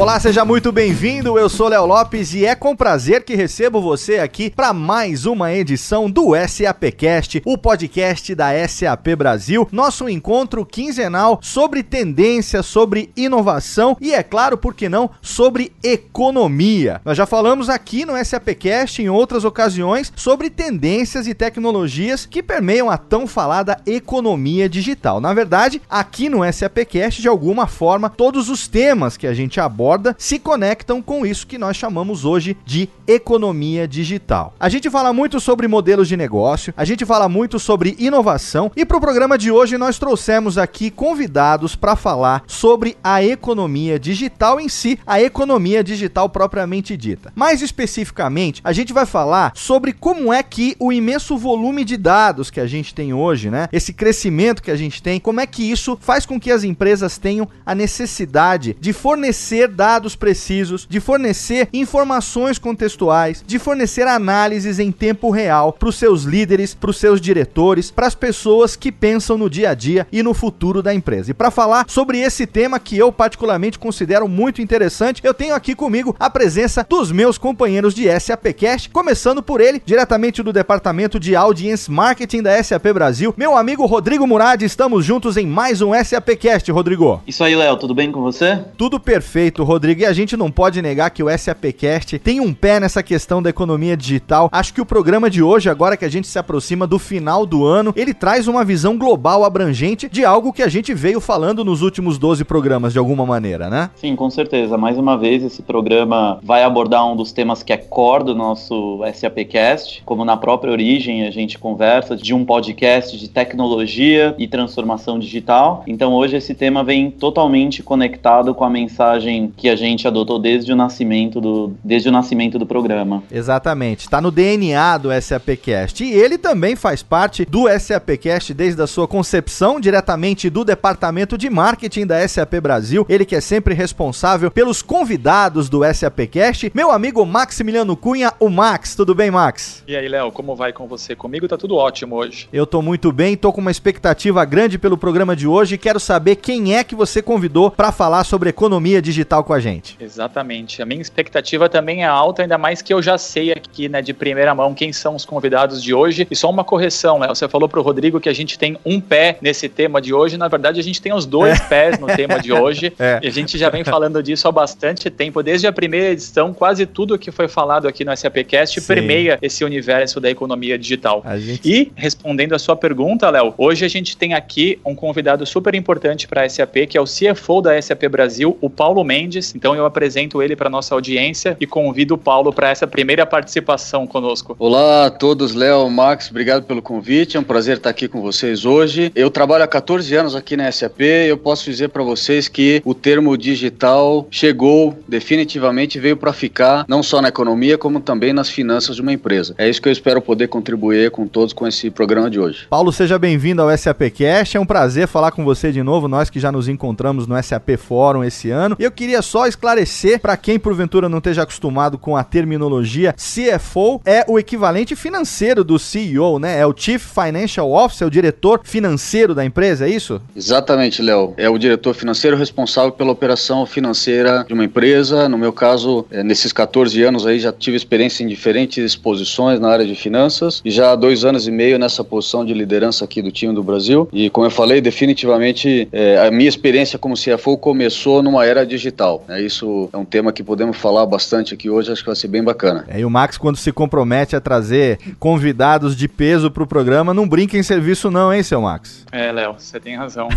Olá, seja muito bem-vindo. Eu sou Léo Lopes e é com prazer que recebo você aqui para mais uma edição do SAPcast, o podcast da SAP Brasil, nosso encontro quinzenal sobre tendência, sobre inovação e é claro, por que não, sobre economia. Nós já falamos aqui no SAPcast em outras ocasiões sobre tendências e tecnologias que permeiam a tão falada economia digital. Na verdade, aqui no SAPcast, de alguma forma, todos os temas que a gente aborda se conectam com isso que nós chamamos hoje de economia digital. A gente fala muito sobre modelos de negócio, a gente fala muito sobre inovação e para o programa de hoje nós trouxemos aqui convidados para falar sobre a economia digital em si, a economia digital propriamente dita. Mais especificamente, a gente vai falar sobre como é que o imenso volume de dados que a gente tem hoje, né, esse crescimento que a gente tem, como é que isso faz com que as empresas tenham a necessidade de fornecer dados precisos, de fornecer informações contextuais, de fornecer análises em tempo real para os seus líderes, para os seus diretores, para as pessoas que pensam no dia a dia e no futuro da empresa. E para falar sobre esse tema que eu particularmente considero muito interessante, eu tenho aqui comigo a presença dos meus companheiros de SAPcast, começando por ele, diretamente do departamento de Audience Marketing da SAP Brasil, meu amigo Rodrigo Murad. Estamos juntos em mais um SAPcast, Rodrigo. Isso aí, Léo, tudo bem com você? Tudo perfeito, Rodrigo, e a gente não pode negar que o SAPcast tem um pé nessa questão da economia digital. Acho que o programa de hoje, agora que a gente se aproxima do final do ano, ele traz uma visão global abrangente de algo que a gente veio falando nos últimos 12 programas, de alguma maneira, né? Sim, com certeza. Mais uma vez, esse programa vai abordar um dos temas que é core do nosso SAPcast. Como na própria origem a gente conversa de um podcast de tecnologia e transformação digital. Então hoje esse tema vem totalmente conectado com a mensagem que a gente adotou desde o nascimento do, desde o nascimento do programa. Exatamente, está no DNA do SAPcast. E ele também faz parte do SAPcast desde a sua concepção, diretamente do departamento de marketing da SAP Brasil. Ele que é sempre responsável pelos convidados do SAPcast, meu amigo Maximiliano Cunha, o Max. Tudo bem, Max? E aí, Léo, como vai com você? Comigo tá tudo ótimo hoje. Eu tô muito bem, tô com uma expectativa grande pelo programa de hoje e quero saber quem é que você convidou para falar sobre economia digital com a gente. Exatamente. A minha expectativa também é alta, ainda mais que eu já sei aqui, né, de primeira mão quem são os convidados de hoje. E só uma correção, Léo. Você falou pro Rodrigo que a gente tem um pé nesse tema de hoje. Na verdade, a gente tem os dois é. pés no tema de hoje. É. E a gente já vem falando disso há bastante tempo. Desde a primeira edição, quase tudo que foi falado aqui no SAPcast Sim. permeia esse universo da economia digital. Gente... E, respondendo a sua pergunta, Léo, hoje a gente tem aqui um convidado super importante para a SAP, que é o CFO da SAP Brasil, o Paulo Mendes. Então, eu apresento ele para nossa audiência e convido o Paulo para essa primeira participação conosco. Olá a todos, Léo, Max, obrigado pelo convite. É um prazer estar aqui com vocês hoje. Eu trabalho há 14 anos aqui na SAP e eu posso dizer para vocês que o termo digital chegou definitivamente veio para ficar, não só na economia, como também nas finanças de uma empresa. É isso que eu espero poder contribuir com todos com esse programa de hoje. Paulo, seja bem-vindo ao SAPcast. É um prazer falar com você de novo, nós que já nos encontramos no SAP Fórum esse ano. Eu queria só esclarecer para quem porventura não esteja acostumado com a terminologia, CFO é o equivalente financeiro do CEO, né? É o Chief Financial Officer, o diretor financeiro da empresa, é isso? Exatamente, Léo. É o diretor financeiro responsável pela operação financeira de uma empresa. No meu caso, é, nesses 14 anos aí já tive experiência em diferentes posições na área de finanças e já há dois anos e meio nessa posição de liderança aqui do time do Brasil. E como eu falei, definitivamente é, a minha experiência como CFO começou numa era digital. É, isso é um tema que podemos falar bastante aqui hoje, acho que vai ser bem bacana. É, e o Max, quando se compromete a trazer convidados de peso para o programa, não brinca em serviço não, hein, seu Max? É, Léo, você tem razão.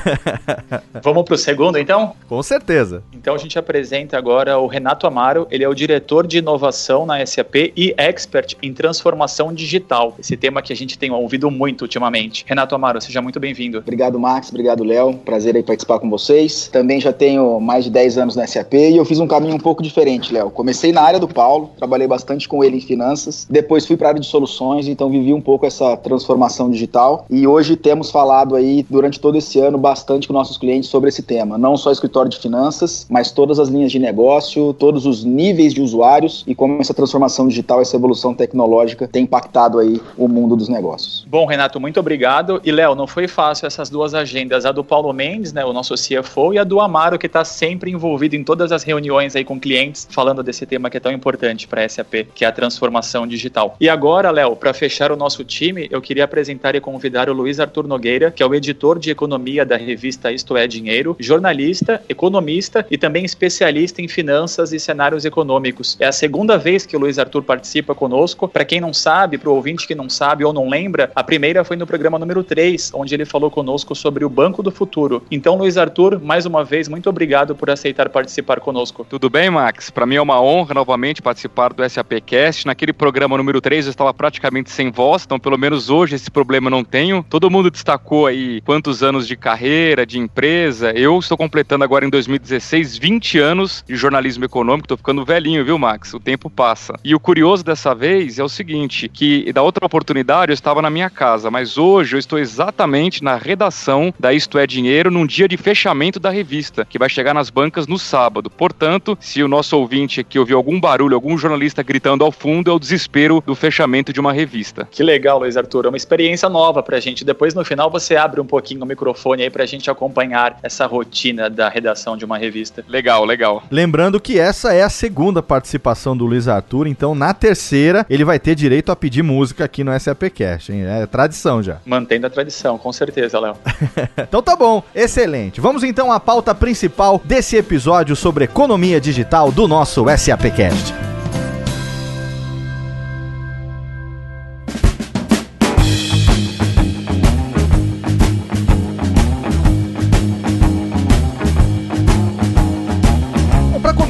Vamos para o segundo, então? Com certeza. Então a gente apresenta agora o Renato Amaro, ele é o diretor de inovação na SAP e expert em transformação digital. Esse tema que a gente tem ouvido muito ultimamente. Renato Amaro, seja muito bem-vindo. Obrigado, Max. Obrigado, Léo. Prazer aí participar com vocês. Também já tenho mais de 10 anos na SAP E eu fiz um caminho um pouco diferente, Léo. Comecei na área do Paulo, trabalhei bastante com ele em finanças, depois fui para a área de soluções, então vivi um pouco essa transformação digital e hoje temos falado aí durante todo esse ano bastante com nossos clientes sobre esse tema, não só escritório de finanças, mas todas as linhas de negócio, todos os níveis de usuários e como essa transformação digital, essa evolução tecnológica tem impactado aí o mundo dos negócios. Bom, Renato, muito obrigado. E Léo, não foi fácil essas duas agendas, a do Paulo Mendes, né, o nosso CFO, e a do Amaro, que está sempre envolvido em todas as reuniões aí com clientes, falando desse tema que é tão importante para a SAP, que é a transformação digital. E agora, Léo, para fechar o nosso time, eu queria apresentar e convidar o Luiz Arthur Nogueira, que é o editor de economia da revista Isto é Dinheiro, jornalista, economista e também especialista em finanças e cenários econômicos. É a segunda vez que o Luiz Arthur participa conosco. Para quem não sabe, para o ouvinte que não sabe ou não lembra, a primeira foi no programa número 3, onde ele falou conosco sobre o Banco do Futuro. Então, Luiz Arthur, mais uma vez, muito obrigado por aceitar participar conosco. Tudo bem, Max? Para mim é uma honra novamente participar do SAPcast. Naquele programa número 3 eu estava praticamente sem voz, então pelo menos hoje esse problema não tenho. Todo mundo destacou aí quantos anos de carreira, de empresa. Eu estou completando agora em 2016 20 anos de jornalismo econômico, estou ficando velhinho, viu, Max? O tempo passa. E o curioso dessa vez é o seguinte, que da outra oportunidade eu estava na minha casa, mas hoje eu estou exatamente na redação da Isto é Dinheiro num dia de fechamento da revista, que vai chegar nas bancas no sábado. Portanto, se o nosso ouvinte aqui ouvir algum barulho, algum jornalista gritando ao fundo, é o desespero do fechamento de uma revista. Que legal, Luiz Arthur. É uma experiência nova pra gente. Depois, no final, você abre um pouquinho o microfone aí pra gente acompanhar essa rotina da redação de uma revista. Legal, legal. Lembrando que essa é a segunda participação do Luiz Arthur, então na terceira ele vai ter direito a pedir música aqui no SAPcast, hein? É tradição já. Mantendo a tradição, com certeza, Léo. então tá bom, excelente. Vamos então à pauta principal desse episódio sobre economia digital do nosso SAPcast.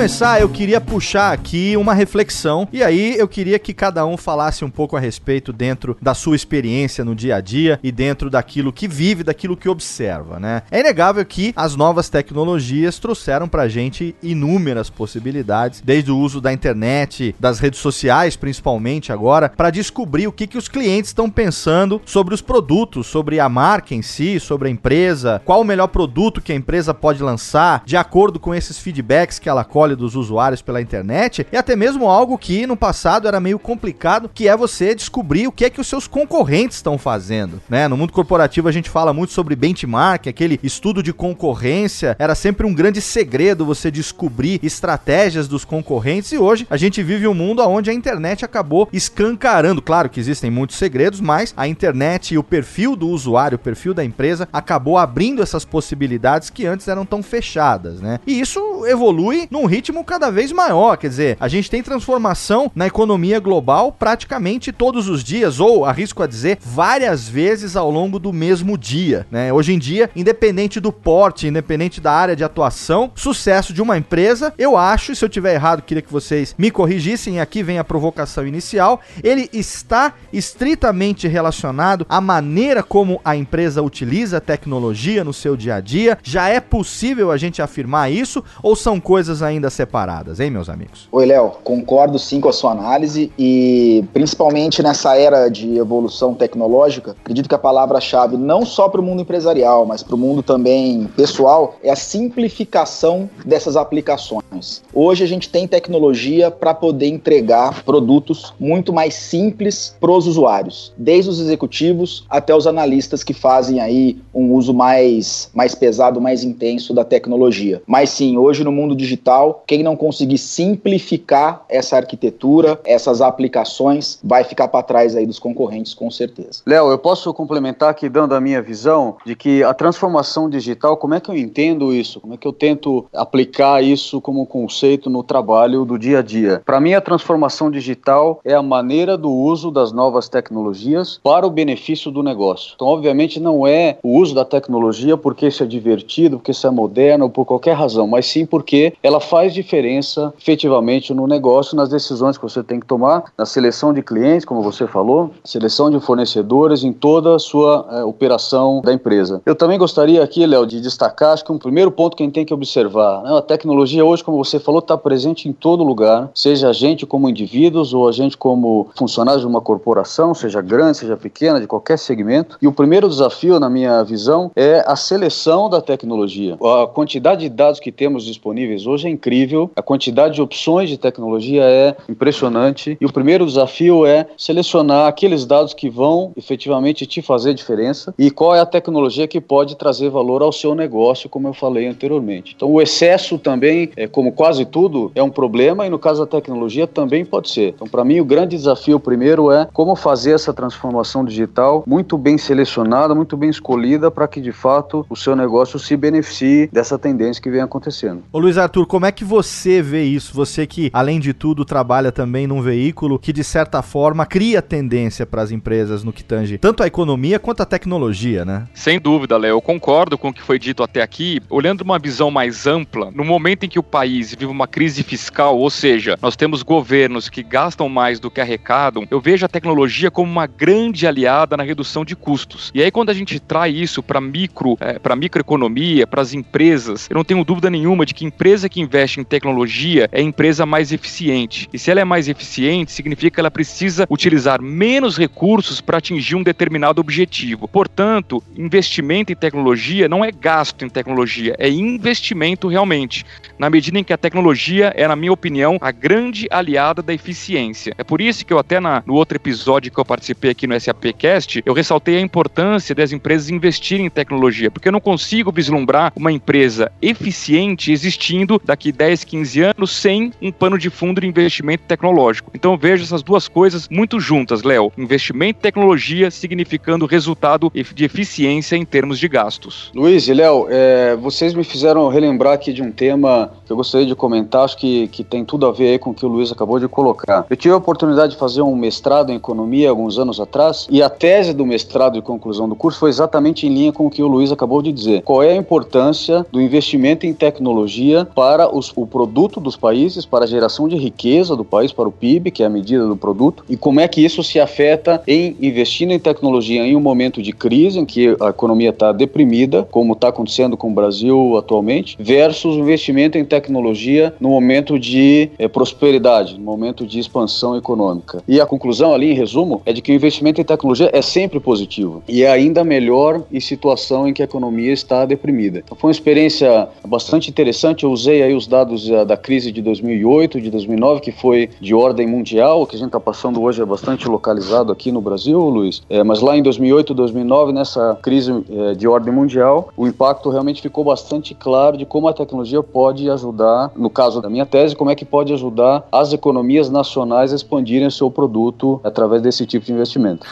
Começar, eu queria puxar aqui uma reflexão e aí eu queria que cada um falasse um pouco a respeito dentro da sua experiência no dia a dia e dentro daquilo que vive, daquilo que observa, né? É inegável que as novas tecnologias trouxeram pra gente inúmeras possibilidades, desde o uso da internet, das redes sociais, principalmente agora, para descobrir o que, que os clientes estão pensando sobre os produtos, sobre a marca em si, sobre a empresa, qual o melhor produto que a empresa pode lançar, de acordo com esses feedbacks que ela colhe dos usuários pela internet, e até mesmo algo que no passado era meio complicado, que é você descobrir o que é que os seus concorrentes estão fazendo, né? No mundo corporativo a gente fala muito sobre benchmark, aquele estudo de concorrência, era sempre um grande segredo você descobrir estratégias dos concorrentes e hoje a gente vive um mundo onde a internet acabou escancarando, claro que existem muitos segredos, mas a internet e o perfil do usuário, o perfil da empresa acabou abrindo essas possibilidades que antes eram tão fechadas, né? E isso evolui num ritmo cada vez maior. Quer dizer, a gente tem transformação na economia global praticamente todos os dias, ou arrisco a dizer, várias vezes ao longo do mesmo dia. Né? Hoje em dia, independente do porte, independente da área de atuação, sucesso de uma empresa, eu acho, se eu tiver errado, queria que vocês me corrigissem, aqui vem a provocação inicial, ele está estritamente relacionado à maneira como a empresa utiliza a tecnologia no seu dia a dia. Já é possível a gente afirmar isso, ou são coisas ainda separadas, hein, meus amigos? Oi, Léo, concordo sim com a sua análise e principalmente nessa era de evolução tecnológica, acredito que a palavra-chave não só para o mundo empresarial, mas para o mundo também pessoal é a simplificação dessas aplicações. Hoje a gente tem tecnologia para poder entregar produtos muito mais simples para os usuários, desde os executivos até os analistas que fazem aí um uso mais, mais pesado, mais intenso da tecnologia. Mas sim, hoje no mundo digital quem não conseguir simplificar essa arquitetura, essas aplicações, vai ficar para trás aí dos concorrentes, com certeza. Léo, eu posso complementar aqui dando a minha visão de que a transformação digital, como é que eu entendo isso? Como é que eu tento aplicar isso como conceito no trabalho do dia a dia? Para mim, a transformação digital é a maneira do uso das novas tecnologias para o benefício do negócio. Então, obviamente, não é o uso da tecnologia porque isso é divertido, porque isso é moderno, por qualquer razão, mas sim porque ela faz diferença efetivamente no negócio, nas decisões que você tem que tomar, na seleção de clientes, como você falou, seleção de fornecedores, em toda a sua é, operação da empresa. Eu também gostaria aqui, Léo, de destacar, acho que um primeiro ponto que a gente tem que observar, né, a tecnologia hoje, como você falou, está presente em todo lugar, seja a gente como indivíduos ou a gente como funcionários de uma corporação, seja grande, seja pequena, de qualquer segmento. E o primeiro desafio, na minha visão, é a seleção da tecnologia. A quantidade de dados que temos disponíveis hoje é incrível, a quantidade de opções de tecnologia é impressionante. E o primeiro desafio é selecionar aqueles dados que vão efetivamente te fazer diferença e qual é a tecnologia que pode trazer valor ao seu negócio, como eu falei anteriormente. Então, o excesso também, é, como quase tudo, é um problema e no caso da tecnologia também pode ser. Então, para mim, o grande desafio primeiro é como fazer essa transformação digital muito bem selecionada, muito bem escolhida para que de fato o seu negócio se beneficie dessa tendência que vem acontecendo. Ô Luiz Arthur, como é que você vê isso? Você que, além de tudo, trabalha também num veículo que, de certa forma, cria tendência para as empresas no que tange tanto a economia quanto a tecnologia, né? Sem dúvida, Léo. Eu concordo com o que foi dito até aqui. Olhando uma visão mais ampla, no momento em que o país vive uma crise fiscal, ou seja, nós temos governos que gastam mais do que arrecadam, eu vejo a tecnologia como uma grande aliada na redução de custos. E aí, quando a gente traz isso para micro, é, para microeconomia, para as empresas, eu não tenho dúvida nenhuma de que empresa que investe em tecnologia é a empresa mais eficiente. E se ela é mais eficiente, significa que ela precisa utilizar menos recursos para atingir um determinado objetivo. Portanto, investimento em tecnologia não é gasto em tecnologia, é investimento realmente. Na medida em que a tecnologia é, na minha opinião, a grande aliada da eficiência. É por isso que eu até na, no outro episódio que eu participei aqui no SAPcast, eu ressaltei a importância das empresas investirem em tecnologia, porque eu não consigo vislumbrar uma empresa eficiente existindo daqui 10, 15 anos sem um pano de fundo de investimento tecnológico. Então vejo essas duas coisas muito juntas, Léo. Investimento em tecnologia significando resultado de eficiência em termos de gastos. Luiz e Léo, é, vocês me fizeram relembrar aqui de um tema que eu gostaria de comentar, acho que, que tem tudo a ver com o que o Luiz acabou de colocar. Eu tive a oportunidade de fazer um mestrado em economia alguns anos atrás e a tese do mestrado de conclusão do curso foi exatamente em linha com o que o Luiz acabou de dizer. Qual é a importância do investimento em tecnologia para os, o produto dos países, para a geração de riqueza do país, para o PIB, que é a medida do produto, e como é que isso se afeta em investindo em tecnologia em um momento de crise, em que a economia está deprimida, como está acontecendo com o Brasil atualmente, versus o investimento em tecnologia no momento de é, prosperidade, no momento de expansão econômica. E a conclusão ali, em resumo, é de que o investimento em tecnologia é sempre positivo e é ainda melhor em situação em que a economia está deprimida. Então, foi uma experiência bastante interessante. Eu usei aí os dados da, da crise de 2008, de 2009, que foi de ordem mundial. O que a gente está passando hoje é bastante localizado aqui no Brasil, Luiz. É, mas lá em 2008, 2009, nessa crise é, de ordem mundial, o impacto realmente ficou bastante claro de como a tecnologia pode ajudar, no caso da minha tese, como é que pode ajudar as economias nacionais a expandirem seu produto através desse tipo de investimento.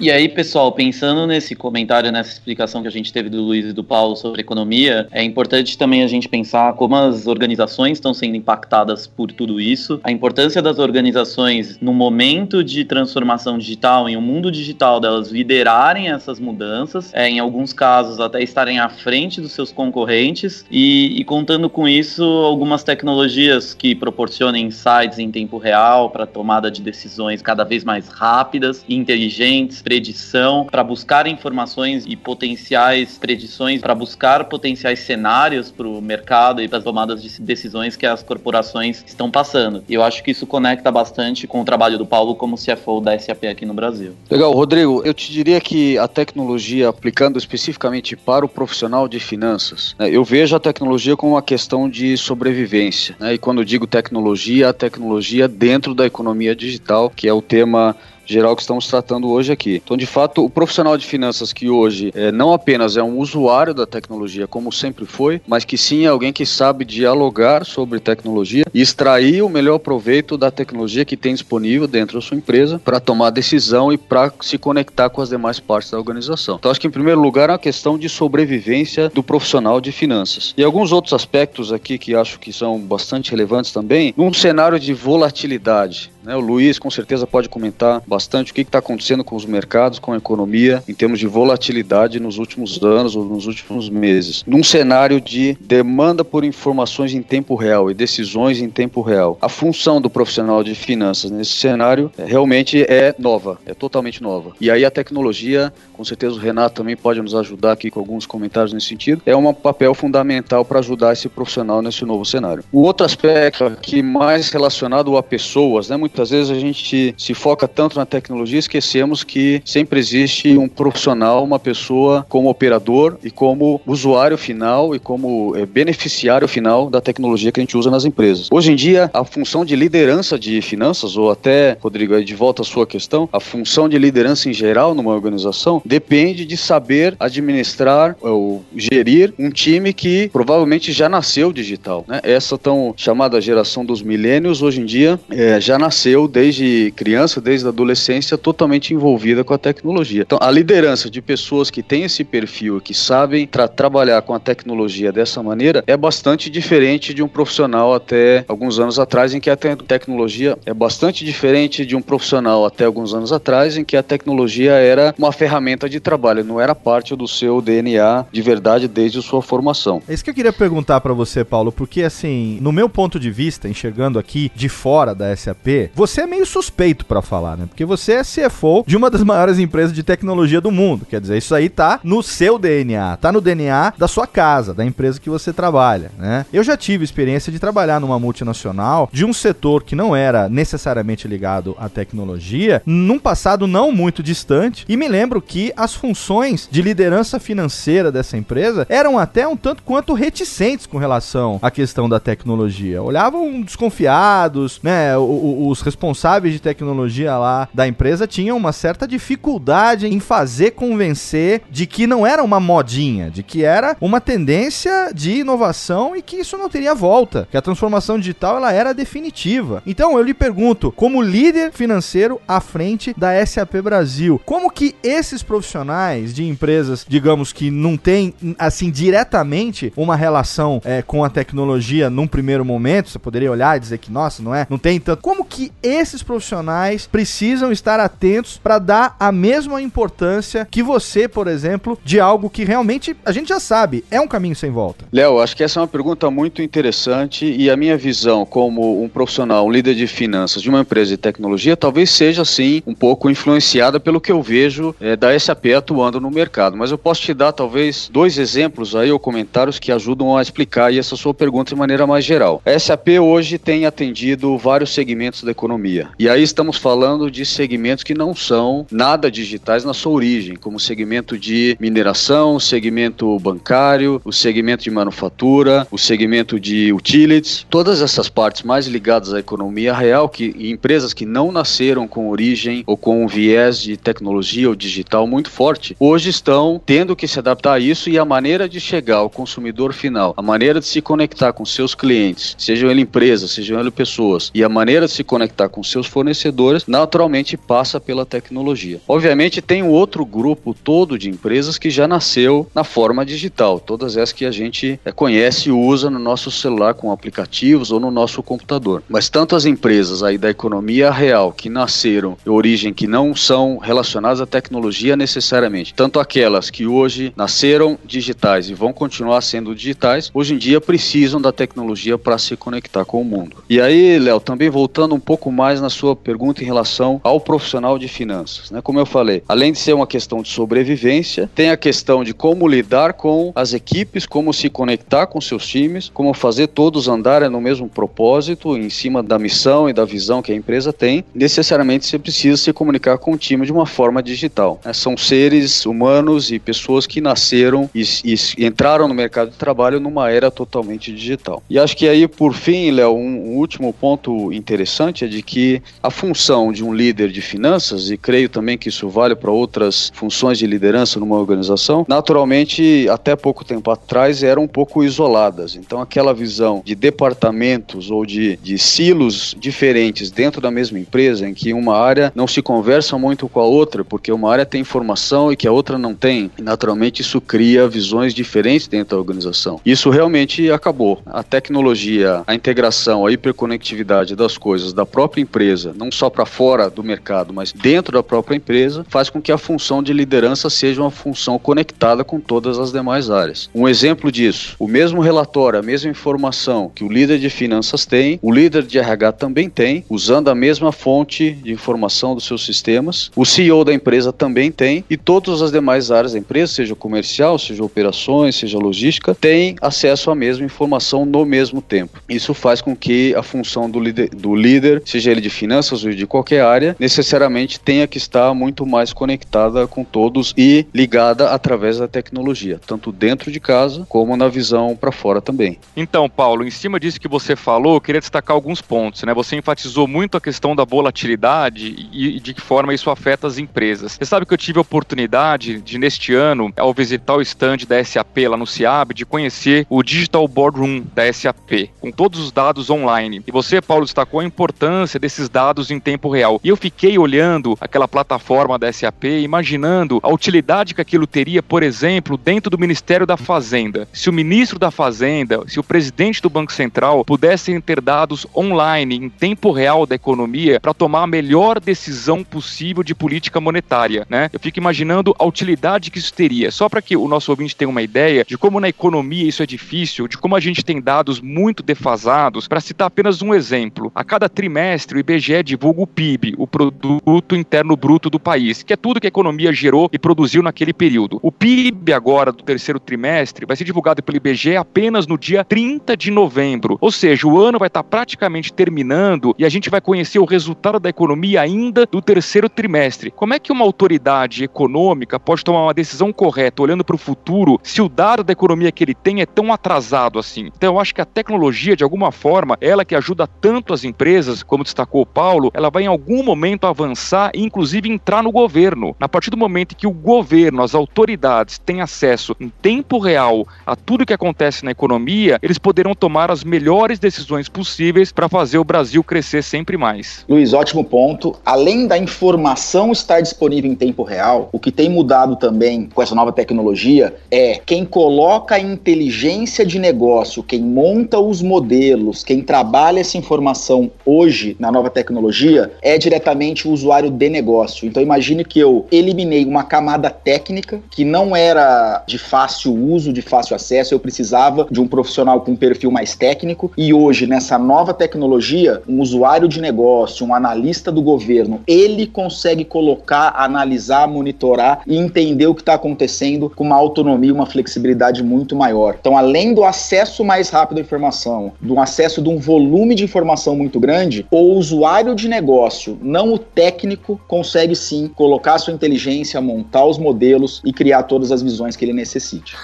E aí, pessoal, pensando nesse comentário, nessa explicação que a gente teve do Luiz e do Paulo sobre economia, é importante também a gente pensar como as organizações estão sendo impactadas por tudo isso, a importância das organizações no momento de transformação digital, em um mundo digital, delas liderarem essas mudanças, é, em alguns casos até estarem à frente dos seus concorrentes e, e contando com isso algumas tecnologias que proporcionem insights em tempo real para tomada de decisões cada vez mais rápidas e inteligentes predição, para buscar informações e potenciais predições, para buscar potenciais cenários para o mercado e para as tomadas de decisões que as corporações estão passando. E eu acho que isso conecta bastante com o trabalho do Paulo como CFO da SAP aqui no Brasil. Legal, Rodrigo. Eu te diria que a tecnologia, aplicando especificamente para o profissional de finanças, né, eu vejo a tecnologia como uma questão de sobrevivência. Né, e quando digo tecnologia, a tecnologia dentro da economia digital, que é o tema geral que estamos tratando hoje aqui. Então, de fato, o profissional de finanças que hoje é, não apenas é um usuário da tecnologia, como sempre foi, mas que sim é alguém que sabe dialogar sobre tecnologia e extrair o melhor proveito da tecnologia que tem disponível dentro da sua empresa para tomar decisão e para se conectar com as demais partes da organização. Então, acho que em primeiro lugar é uma questão de sobrevivência do profissional de finanças. E alguns outros aspectos aqui que acho que são bastante relevantes também, num cenário de volatilidade Né? O Luiz com certeza pode comentar bastante o que está acontecendo com os mercados, com a economia, em termos de volatilidade nos últimos anos ou nos últimos meses. Num cenário de demanda por informações em tempo real e decisões em tempo real. A função do profissional de finanças nesse cenário é, realmente é nova, é totalmente nova. E aí a tecnologia, com certeza o Renato também pode nos ajudar aqui com alguns comentários nesse sentido, é um papel fundamental para ajudar esse profissional nesse novo cenário. O outro aspecto aqui mais relacionado a pessoas, né? Muitas vezes a gente se foca tanto na tecnologia, esquecemos que sempre existe um profissional, uma pessoa como operador e como usuário final e como é, beneficiário final da tecnologia que a gente usa nas empresas. Hoje em dia, a função de liderança de finanças, ou até, Rodrigo, de volta à sua questão, a função de liderança em geral numa organização depende de saber administrar ou gerir um time que provavelmente já nasceu digital. Né? Essa tão chamada geração dos milênios, hoje em dia, é, já nasceu desde criança, desde a adolescência, totalmente envolvida com a tecnologia. Então, a liderança de pessoas que têm esse perfil, que sabem tra trabalhar com a tecnologia dessa maneira, é bastante diferente de um profissional até alguns anos atrás, em que a te tecnologia é bastante diferente de um profissional até alguns anos atrás, em que a tecnologia era uma ferramenta de trabalho, não era parte do seu DNA de verdade desde sua formação. É isso que eu queria perguntar para você, Paulo, porque assim, no meu ponto de vista, enxergando aqui de fora da SAP, você é meio suspeito para falar, né? Porque você é CFO de uma das maiores empresas de tecnologia do mundo. Quer dizer, isso aí tá no seu DNA, tá no DNA da sua casa, da empresa que você trabalha, né? Eu já tive experiência de trabalhar numa multinacional de um setor que não era necessariamente ligado à tecnologia, num passado não muito distante, e me lembro que as funções de liderança financeira dessa empresa eram até um tanto quanto reticentes com relação à questão da tecnologia. Olhavam desconfiados, né? os responsáveis de tecnologia lá da empresa tinham uma certa dificuldade em fazer convencer de que não era uma modinha, de que era uma tendência de inovação e que isso não teria volta, que a transformação digital ela era definitiva. Então eu lhe pergunto, como líder financeiro à frente da SAP Brasil, como que esses profissionais de empresas, digamos que não tem assim diretamente uma relação é, com a tecnologia num primeiro momento, você poderia olhar e dizer que nossa, não é, não tem tanto. Como que esses profissionais precisam estar atentos para dar a mesma importância que você, por exemplo, de algo que realmente a gente já sabe, é um caminho sem volta? Léo, acho que essa é uma pergunta muito interessante e a minha visão como um profissional, um líder de finanças de uma empresa de tecnologia, talvez seja assim um pouco influenciada pelo que eu vejo é, da SAP atuando no mercado. Mas eu posso te dar talvez dois exemplos aí ou comentários que ajudam a explicar essa sua pergunta de maneira mais geral. A SAP hoje tem atendido vários segmentos da economia. E aí estamos falando de segmentos que não são nada digitais na sua origem, como o segmento de mineração, o segmento bancário, o segmento de manufatura, o segmento de utilities, todas essas partes mais ligadas à economia real, que empresas que não nasceram com origem ou com um viés de tecnologia ou digital muito forte, hoje estão tendo que se adaptar a isso e a maneira de chegar ao consumidor final, a maneira de se conectar com seus clientes, sejam ele empresas, sejam ele pessoas, e a maneira de se conectar com seus fornecedores, naturalmente passa pela tecnologia. Obviamente tem um outro grupo todo de empresas que já nasceu na forma digital, todas essas que a gente é, conhece e usa no nosso celular com aplicativos ou no nosso computador. Mas tanto as empresas aí da economia real que nasceram de origem que não são relacionadas à tecnologia necessariamente, tanto aquelas que hoje nasceram digitais e vão continuar sendo digitais, hoje em dia precisam da tecnologia para se conectar com o mundo. E aí, Léo, também voltando um pouco mais na sua pergunta em relação ao profissional de finanças, né? Como eu falei, além de ser uma questão de sobrevivência, tem a questão de como lidar com as equipes, como se conectar com seus times, como fazer todos andarem no mesmo propósito, em cima da missão e da visão que a empresa tem. Necessariamente você precisa se comunicar com o time de uma forma digital. Né? São seres humanos e pessoas que nasceram e, e, entraram no mercado de trabalho numa era totalmente digital. E acho que aí, por fim, Léo, um, um último ponto interessante é de que a função de um líder de finanças, e creio também que isso vale para outras funções de liderança numa organização, naturalmente, até pouco tempo atrás eram um pouco isoladas. Então, aquela visão de departamentos ou de, de silos diferentes dentro da mesma empresa, em que uma área não se conversa muito com a outra, porque uma área tem informação e que a outra não tem. E, naturalmente, isso cria visões diferentes dentro da organização. Isso realmente acabou. A tecnologia, a integração, a hiperconectividade das coisas, da própria empresa, não só para fora do mercado, mas dentro da própria empresa, faz com que a função de liderança seja uma função conectada com todas as demais áreas. Um exemplo disso, o mesmo relatório, a mesma informação que o líder de finanças tem, o líder de RH também tem, usando a mesma fonte de informação dos seus sistemas, o CEO da empresa também tem e todas as demais áreas da empresa, seja comercial, seja operações, seja logística, têm acesso à mesma informação no mesmo tempo. Isso faz com que a função do líder, do líder, seja ele de finanças ou de qualquer área, necessariamente tenha que estar muito mais conectada com todos e ligada através da tecnologia, tanto dentro de casa como na visão para fora também. Então, Paulo, em cima disso que você falou, eu queria destacar alguns pontos. Né? Você enfatizou muito a questão da volatilidade e de que forma isso afeta as empresas. Você sabe que eu tive a oportunidade de, neste ano, ao visitar o stand da SAP lá no CIAB, de conhecer o Digital Boardroom da SAP, com todos os dados online. E você, Paulo, destacou a importância desses dados em tempo real. E eu fiquei olhando aquela plataforma da SAP, imaginando a utilidade que aquilo teria, por exemplo, dentro do Ministério da Fazenda. Se o ministro da Fazenda, se o presidente do Banco Central pudessem ter dados online, em tempo real da economia, para tomar a melhor decisão possível de política monetária, né? Eu fico imaginando a utilidade que isso teria. Só para que o nosso ouvinte tenha uma ideia de como na economia isso é difícil, de como a gente tem dados muito defasados. Para citar apenas um exemplo, a cada trimestre o IBGE divulga o PIB, o Produto Interno Bruto do país, que é tudo que a economia gerou e produziu naquele período. O PIB agora do terceiro trimestre vai ser divulgado pelo IBGE apenas no dia 30 de novembro. Ou seja, o ano vai estar praticamente terminando e a gente vai conhecer o resultado da economia ainda do terceiro trimestre. Como é que uma autoridade econômica pode tomar uma decisão correta olhando para o futuro se o dado da economia que ele tem é tão atrasado assim? Então eu acho que a tecnologia, de alguma forma, ela que ajuda tanto as empresas, como destacou o Paulo, ela vai em algum momento avançar e inclusive entrar no governo. A partir do momento que o governo, as autoridades têm acesso em tempo real a tudo que acontece na economia, eles poderão tomar as melhores decisões possíveis para fazer o Brasil crescer sempre mais. Luiz, ótimo ponto. Além da informação estar disponível em tempo real, o que tem mudado também com essa nova tecnologia é quem coloca a inteligência de negócio, quem monta os modelos, quem trabalha essa informação hoje na nova tecnologia é diretamente o usuário de negócio. Então imagine que eu eliminei uma camada técnica que não era de fácil uso, de fácil acesso, eu precisava de um profissional com um perfil mais técnico e hoje nessa nova tecnologia, um usuário de negócio, um analista do governo, ele consegue colocar, analisar, monitorar e entender o que está acontecendo com uma autonomia, uma flexibilidade muito maior. Então, além do acesso mais rápido à informação, do acesso de um volume de informação muito grande, o usuário de negócio, não o técnico, consegue sim colocar sua inteligência, montar os modelos e criar todas as visões que ele necessite.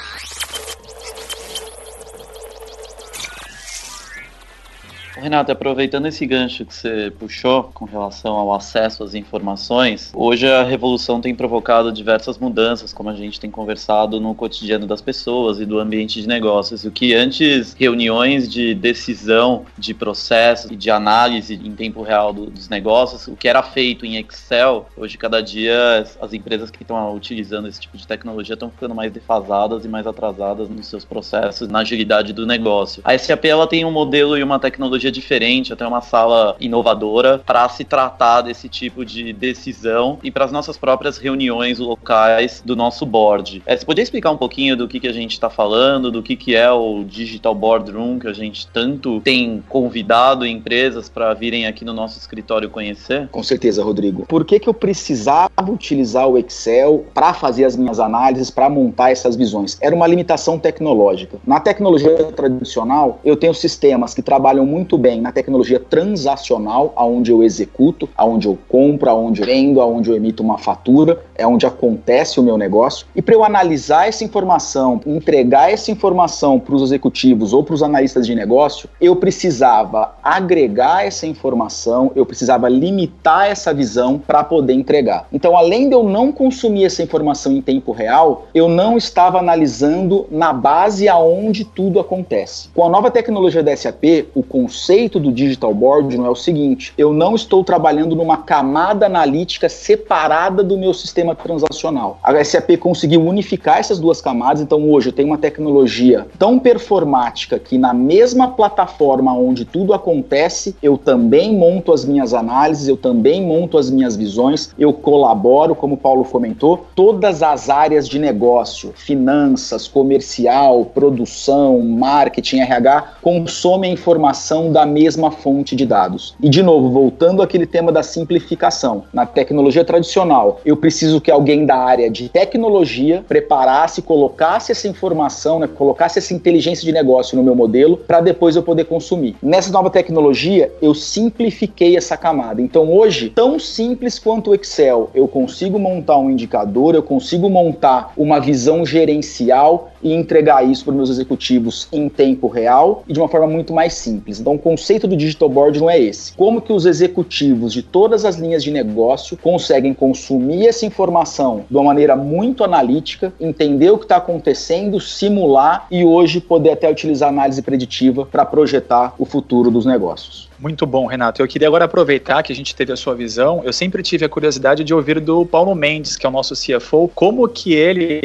Renato, aproveitando esse gancho que você puxou com relação ao acesso às informações, hoje a revolução tem provocado diversas mudanças, como a gente tem conversado no cotidiano das pessoas e do ambiente de negócios. O que antes reuniões de decisão, de processo e de análise em tempo real do, dos negócios, o que era feito em Excel, hoje cada dia as empresas que estão utilizando esse tipo de tecnologia estão ficando mais defasadas e mais atrasadas nos seus processos, na agilidade do negócio. A SAP ela tem um modelo e uma tecnologia diferente, até uma sala inovadora para se tratar desse tipo de decisão e para as nossas próprias reuniões locais do nosso board. É, você podia explicar um pouquinho do que, que a gente está falando, do que, que é o Digital Boardroom que a gente tanto tem convidado empresas para virem aqui no nosso escritório conhecer? Com certeza, Rodrigo. Por que, que eu precisava utilizar o Excel para fazer as minhas análises, para montar essas visões? Era uma limitação tecnológica. Na tecnologia tradicional, eu tenho sistemas que trabalham muito bem na tecnologia transacional, aonde eu executo, aonde eu compro, aonde eu vendo, aonde eu emito uma fatura, é onde acontece o meu negócio. E para eu analisar essa informação, entregar essa informação para os executivos ou para os analistas de negócio, eu precisava agregar essa informação, eu precisava limitar essa visão para poder entregar. Então, além de eu não consumir essa informação em tempo real, eu não estava analisando na base aonde tudo acontece. Com a nova tecnologia da SAP, o conceito conceito do digital boardroom é o seguinte: eu não estou trabalhando numa camada analítica separada do meu sistema transacional. A SAP conseguiu unificar essas duas camadas, então hoje eu tenho uma tecnologia tão performática que na mesma plataforma onde tudo acontece, eu também monto as minhas análises, eu também monto as minhas visões, eu colaboro, como o Paulo comentou, todas as áreas de negócio, finanças, comercial, produção, marketing, RH, consomem a informação da mesma fonte de dados. E de novo, voltando àquele tema da simplificação, na tecnologia tradicional, eu preciso que alguém da área de tecnologia preparasse, colocasse essa informação, né, colocasse essa inteligência de negócio no meu modelo para depois eu poder consumir. Nessa nova tecnologia, eu simplifiquei essa camada. Então hoje, tão simples quanto o Excel, eu consigo montar um indicador, eu consigo montar uma visão gerencial e entregar isso para meus executivos em tempo real e de uma forma muito mais simples. Então, o conceito do digital board não é esse. Como que os executivos de todas as linhas de negócio conseguem consumir essa informação de uma maneira muito analítica, entender o que está acontecendo, simular e hoje poder até utilizar análise preditiva para projetar o futuro dos negócios. Muito bom, Renato. Eu queria agora aproveitar que a gente teve a sua visão. Eu sempre tive a curiosidade de ouvir do Paulo Mendes, que é o nosso CFO, como que ele,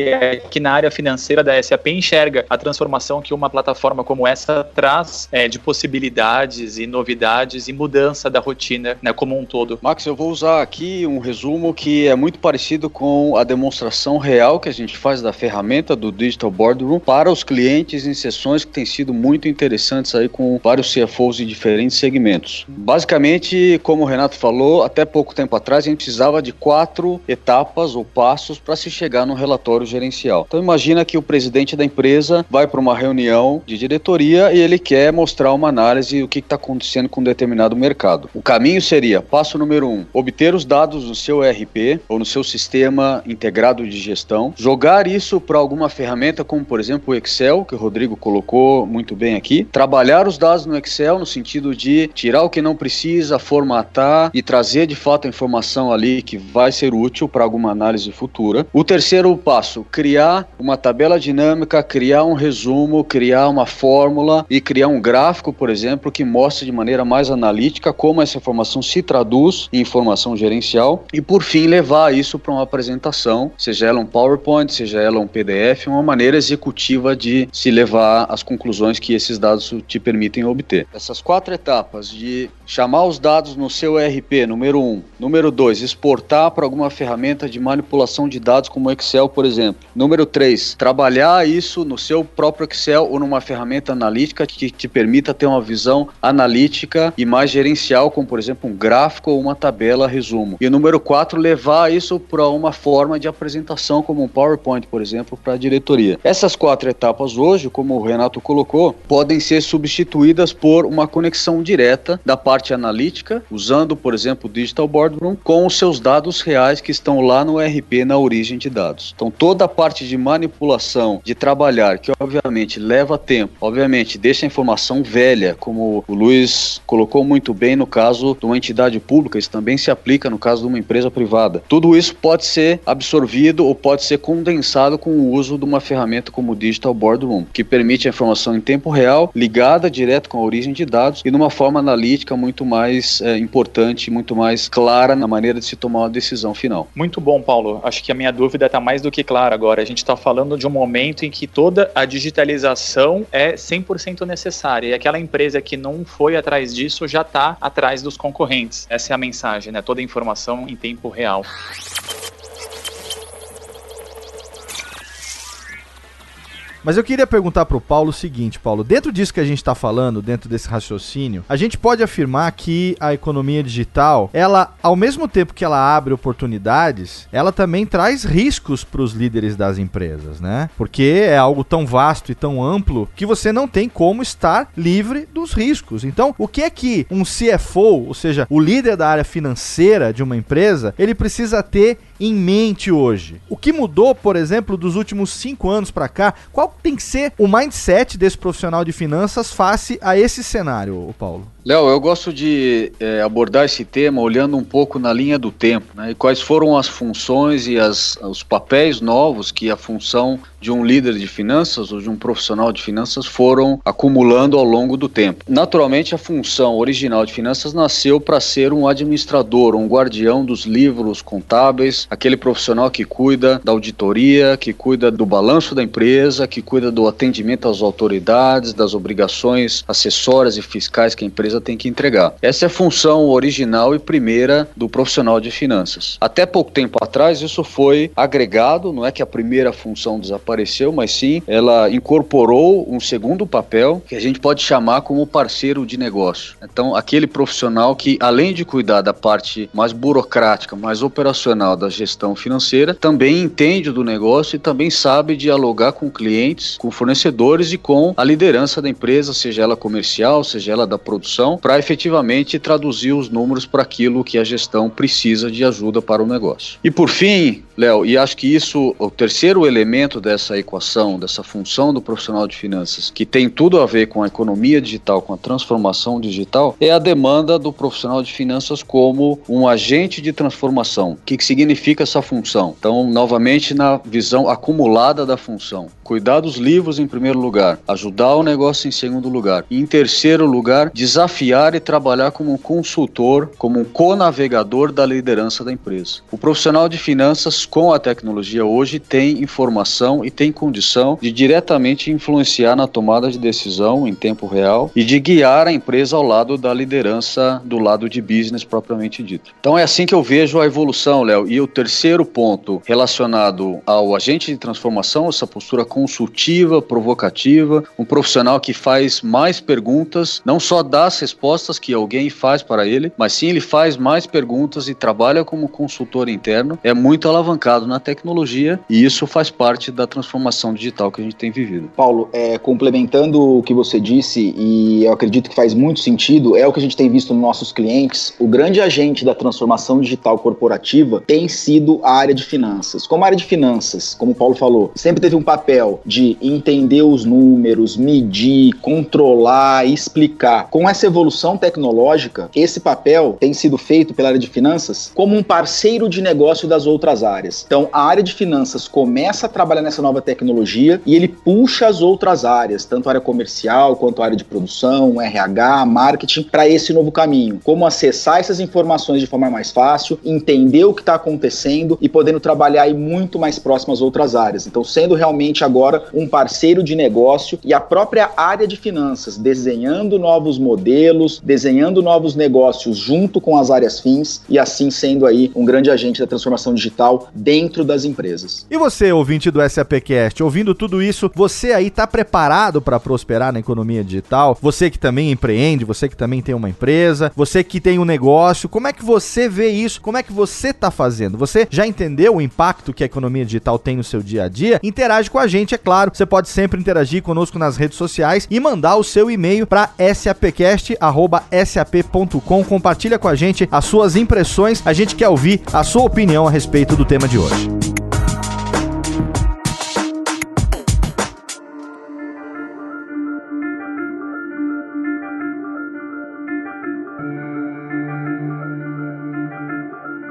que na área financeira da SAP, enxerga a transformação que uma plataforma como essa traz é, de possibilidades e novidades e mudança da rotina né, como um todo. Max, eu vou usar aqui um resumo que é muito parecido com a demonstração real que a gente faz da ferramenta do Digital Boardroom para os clientes em sessões que têm sido muito interessantes aí com vários CFOs de diferentes segmentos Basicamente, como o Renato falou, até pouco tempo atrás a gente precisava de quatro etapas ou passos para se chegar no relatório gerencial. Então imagina que o presidente da empresa vai para uma reunião de diretoria e ele quer mostrar uma análise do que está acontecendo com um determinado mercado. O caminho seria, passo número um, obter os dados no seu ERP ou no seu sistema integrado de gestão, jogar isso para alguma ferramenta como por exemplo o Excel, que o Rodrigo colocou muito bem aqui, trabalhar os dados no Excel no sentido de tirar o que não precisa, formatar e trazer de fato a informação ali que vai ser útil para alguma análise futura. O terceiro passo, criar uma tabela dinâmica, criar um resumo, criar uma fórmula e criar um gráfico, por exemplo, que mostre de maneira mais analítica como essa informação se traduz em informação gerencial e por fim levar isso para uma apresentação, seja ela um PowerPoint, seja ela um PDF, uma maneira executiva de se levar às conclusões que esses dados te permitem obter. Essas quatro etapas de chamar os dados no seu ERP, número um. Número dois, exportar para alguma ferramenta de manipulação de dados como Excel, por exemplo. Número três, trabalhar isso no seu próprio Excel ou numa ferramenta analítica que te permita ter uma visão analítica e mais gerencial, como por exemplo um gráfico ou uma tabela resumo. E número quatro, levar isso para uma forma de apresentação como um PowerPoint, por exemplo, para a diretoria. Essas quatro etapas hoje, como o Renato colocou, podem ser substituídas por uma conexão direta direta da parte analítica, usando, por exemplo, o Digital Boardroom, com os seus dados reais que estão lá no RP na origem de dados. Então, toda a parte de manipulação, de trabalhar, que obviamente leva tempo, obviamente deixa a informação velha, como o Luiz colocou muito bem no caso de uma entidade pública, isso também se aplica no caso de uma empresa privada. Tudo isso pode ser absorvido ou pode ser condensado com o uso de uma ferramenta como o Digital Boardroom, que permite a informação em tempo real, ligada direto com a origem de dados e numa forma analítica muito mais é, importante, muito mais clara na maneira de se tomar uma decisão final. Muito bom, Paulo. Acho que a minha dúvida está mais do que clara agora. A gente está falando de um momento em que toda a digitalização é 100% necessária e aquela empresa que não foi atrás disso já está atrás dos concorrentes. Essa é a mensagem, né? Toda a informação em tempo real. Mas eu queria perguntar para o Paulo o seguinte, Paulo, dentro disso que a gente está falando, dentro desse raciocínio, a gente pode afirmar que a economia digital, ela, ao mesmo tempo que ela abre oportunidades, ela também traz riscos para os líderes das empresas, né? Porque é algo tão vasto e tão amplo que você não tem como estar livre dos riscos. Então, o que é que um CFO, ou seja, o líder da área financeira de uma empresa, ele precisa ter em mente hoje? O que mudou, por exemplo, dos últimos cinco anos para cá? Qual tem que ser o mindset desse profissional de finanças face a esse cenário, Paulo? Léo, eu gosto de é, abordar esse tema olhando um pouco na linha do tempo, né? E quais foram as funções e as, os papéis novos que a função de um líder de finanças ou de um profissional de finanças foram acumulando ao longo do tempo. Naturalmente, a função original de finanças nasceu para ser um administrador, um guardião dos livros contábeis, aquele profissional que cuida da auditoria, que cuida do balanço da empresa, que cuida do atendimento às autoridades, das obrigações acessórias e fiscais que a empresa tem que entregar. Essa é a função original e primeira do profissional de finanças. Até pouco tempo atrás, isso foi agregado, não é que a primeira função desapareceu apareceu, mas sim ela incorporou um segundo papel que a gente pode chamar como parceiro de negócio. Então, aquele profissional que, além de cuidar da parte mais burocrática, mais operacional da gestão financeira, também entende do negócio e também sabe dialogar com clientes, com fornecedores e com a liderança da empresa, seja ela comercial, seja ela da produção, para efetivamente traduzir os números para aquilo que a gestão precisa de ajuda para o negócio. E por fim, Léo, e acho que isso, o terceiro elemento dessa equação, dessa função do profissional de finanças, que tem tudo a ver com a economia digital, com a transformação digital, é a demanda do profissional de finanças como um agente de transformação. O que, que significa essa função? Então, novamente, na visão acumulada da função. Cuidar dos livros em primeiro lugar, ajudar o negócio em segundo lugar. E em terceiro lugar, desafiar e trabalhar como um consultor, como um co-navegador da liderança da empresa. O profissional de finanças com a tecnologia hoje tem informação e tem condição de diretamente influenciar na tomada de decisão em tempo real e de guiar a empresa ao lado da liderança do lado de business propriamente dito. Então é assim que eu vejo a evolução, Léo. E o terceiro ponto relacionado ao agente de transformação, essa postura consultiva, provocativa, um profissional que faz mais perguntas, não só dá as respostas que alguém faz para ele, mas sim ele faz mais perguntas e trabalha como consultor interno, é muito alavancado alavancado na tecnologia e isso faz parte da transformação digital que a gente tem vivido. Paulo, é, complementando o que você disse, e eu acredito que faz muito sentido, é o que a gente tem visto nos nossos clientes, o grande agente da transformação digital corporativa tem sido a área de finanças. Como a área de finanças, como o Paulo falou, sempre teve um papel de entender os números, medir, controlar, explicar. Com essa evolução tecnológica, esse papel tem sido feito pela área de finanças como um parceiro de negócio das outras áreas áreas. Então, a área de finanças começa a trabalhar nessa nova tecnologia e ele puxa as outras áreas, tanto a área comercial quanto a área de produção, RH, marketing, para esse novo caminho. Como acessar essas informações de forma mais fácil, entender o que está acontecendo e podendo trabalhar aí muito mais próximo às outras áreas. Então, sendo realmente agora um parceiro de negócio e a própria área de finanças, desenhando novos modelos, desenhando novos negócios junto com as áreas fins e assim sendo aí um grande agente da transformação digital dentro das empresas. E você, ouvinte do SAPcast, ouvindo tudo isso, você aí está preparado para prosperar na economia digital? Você que também empreende, você que também tem uma empresa, você que tem um negócio, como é que você vê isso? Como é que você está fazendo? Você já entendeu o impacto que a economia digital tem no seu dia a dia? Interage com a gente, é claro. Você pode sempre interagir conosco nas redes sociais e mandar o seu e-mail para sapcast@sap.com. Compartilha com a gente as suas impressões. A gente quer ouvir a sua opinião a respeito do tema de hoje.